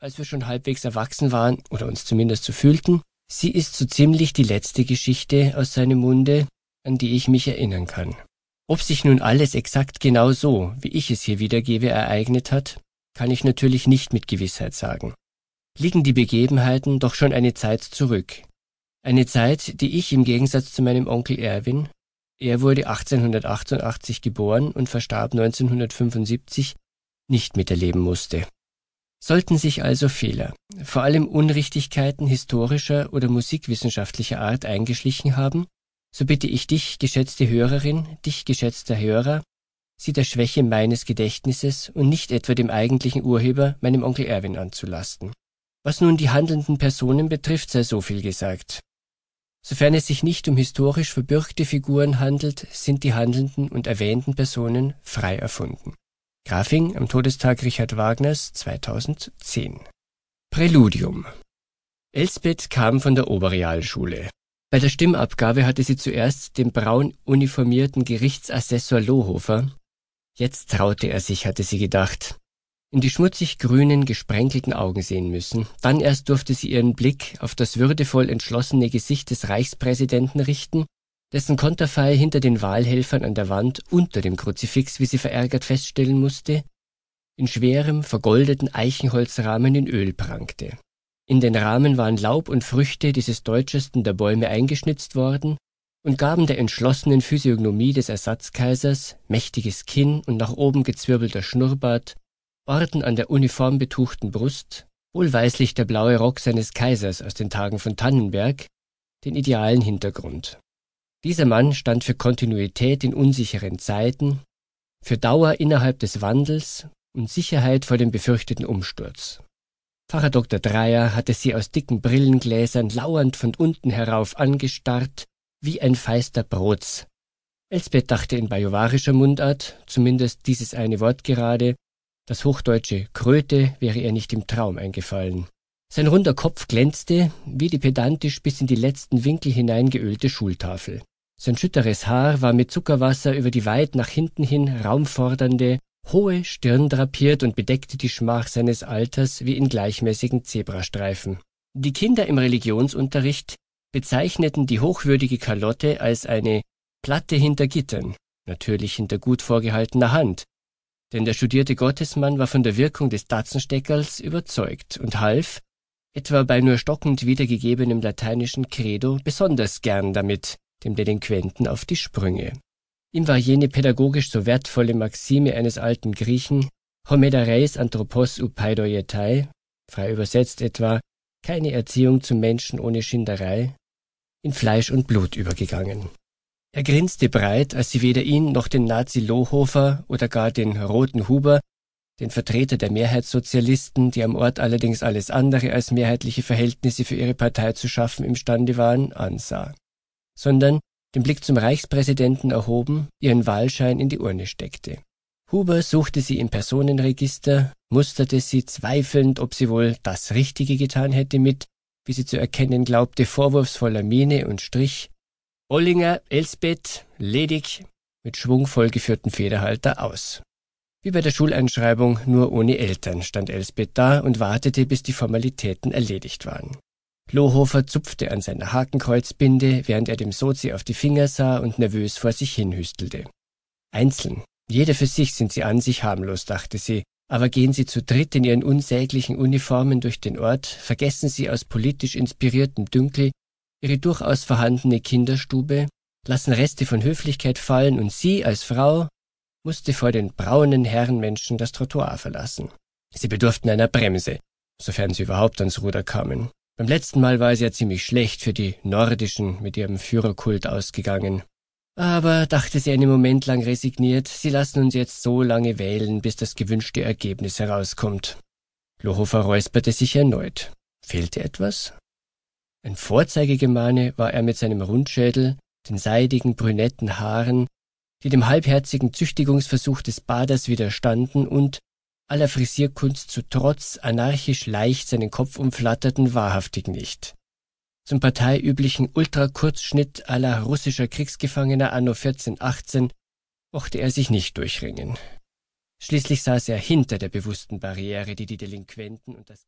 als wir schon halbwegs erwachsen waren oder uns zumindest so fühlten, sie ist so ziemlich die letzte Geschichte aus seinem Munde, an die ich mich erinnern kann. Ob sich nun alles exakt genau so, wie ich es hier wiedergebe, ereignet hat, kann ich natürlich nicht mit Gewissheit sagen. Liegen die Begebenheiten doch schon eine Zeit zurück. Eine Zeit, die ich im Gegensatz zu meinem Onkel Erwin, er wurde 1888 geboren und verstarb 1975, nicht miterleben musste. Sollten sich also Fehler, vor allem Unrichtigkeiten historischer oder musikwissenschaftlicher Art eingeschlichen haben, so bitte ich dich, geschätzte Hörerin, dich, geschätzter Hörer, sie der Schwäche meines Gedächtnisses und nicht etwa dem eigentlichen Urheber, meinem Onkel Erwin, anzulasten. Was nun die handelnden Personen betrifft, sei so viel gesagt. Sofern es sich nicht um historisch verbürgte Figuren handelt, sind die handelnden und erwähnten Personen frei erfunden. Grafing am Todestag Richard Wagners 2010 Präludium Elsbeth kam von der Oberrealschule. Bei der Stimmabgabe hatte sie zuerst den braun uniformierten Gerichtsassessor Lohofer, jetzt traute er sich, hatte sie gedacht, in die schmutzig grünen, gesprenkelten Augen sehen müssen. Dann erst durfte sie ihren Blick auf das würdevoll entschlossene Gesicht des Reichspräsidenten richten dessen Konterfei hinter den Wahlhelfern an der Wand unter dem Kruzifix, wie sie verärgert feststellen musste, in schwerem, vergoldeten Eichenholzrahmen in Öl prangte. In den Rahmen waren Laub und Früchte dieses deutschesten der Bäume eingeschnitzt worden und gaben der entschlossenen Physiognomie des Ersatzkaisers, mächtiges Kinn und nach oben gezwirbelter Schnurrbart, Orden an der uniformbetuchten Brust, wohlweislich der blaue Rock seines Kaisers aus den Tagen von Tannenberg, den idealen Hintergrund. Dieser Mann stand für Kontinuität in unsicheren Zeiten, für Dauer innerhalb des Wandels und Sicherheit vor dem befürchteten Umsturz. Pfarrer Dr. Dreier hatte sie aus dicken Brillengläsern lauernd von unten herauf angestarrt, wie ein feister Brots. Elsbeth dachte in bajuwarischer Mundart, zumindest dieses eine Wort gerade, das hochdeutsche Kröte wäre ihr nicht im Traum eingefallen. Sein runder Kopf glänzte wie die pedantisch bis in die letzten Winkel hineingeölte Schultafel. Sein schütteres Haar war mit Zuckerwasser über die weit nach hinten hin raumfordernde, hohe Stirn drapiert und bedeckte die Schmach seines Alters wie in gleichmäßigen Zebrastreifen. Die Kinder im Religionsunterricht bezeichneten die hochwürdige Kalotte als eine Platte hinter Gittern, natürlich hinter gut vorgehaltener Hand, denn der studierte Gottesmann war von der Wirkung des Datzensteckerls überzeugt und half, etwa bei nur stockend wiedergegebenem lateinischen Credo, besonders gern damit, dem Delinquenten auf die Sprünge. Ihm war jene pädagogisch so wertvolle Maxime eines alten Griechen Homedareis anthropos upaidoietai, frei übersetzt etwa keine Erziehung zum Menschen ohne Schinderei, in Fleisch und Blut übergegangen. Er grinste breit, als sie weder ihn noch den Nazi Lohofer oder gar den Roten Huber, den Vertreter der Mehrheitssozialisten, die am Ort allerdings alles andere als mehrheitliche Verhältnisse für ihre Partei zu schaffen imstande waren, ansah sondern, den Blick zum Reichspräsidenten erhoben, ihren Wahlschein in die Urne steckte. Huber suchte sie im Personenregister, musterte sie zweifelnd, ob sie wohl das Richtige getan hätte mit, wie sie zu erkennen glaubte, vorwurfsvoller Miene und strich Ollinger, Elsbeth, ledig, mit schwungvoll geführten Federhalter aus. Wie bei der Schuleinschreibung nur ohne Eltern stand Elsbeth da und wartete, bis die Formalitäten erledigt waren. Lohofer zupfte an seiner Hakenkreuzbinde, während er dem Sozi auf die Finger sah und nervös vor sich hinhüstelte. Einzeln, jeder für sich sind sie an sich harmlos, dachte sie, aber gehen sie zu dritt in ihren unsäglichen Uniformen durch den Ort, vergessen sie aus politisch inspiriertem Dünkel ihre durchaus vorhandene Kinderstube, lassen Reste von Höflichkeit fallen und sie als Frau musste vor den braunen Herrenmenschen das Trottoir verlassen. Sie bedurften einer Bremse, sofern sie überhaupt ans Ruder kamen. Beim letzten Mal war es ja ziemlich schlecht für die Nordischen mit ihrem Führerkult ausgegangen. Aber, dachte sie einen Moment lang resigniert, sie lassen uns jetzt so lange wählen, bis das gewünschte Ergebnis herauskommt. Lohofer räusperte sich erneut. Fehlte etwas? Ein Vorzeigegemahne war er mit seinem Rundschädel, den seidigen, brünetten Haaren, die dem halbherzigen Züchtigungsversuch des Baders widerstanden und, aller Frisierkunst zu Trotz anarchisch leicht seinen Kopf umflatterten, wahrhaftig nicht. Zum parteiüblichen Ultrakurzschnitt aller russischer Kriegsgefangener anno 1418 mochte er sich nicht durchringen. Schließlich saß er hinter der bewussten Barriere, die die Delinquenten und das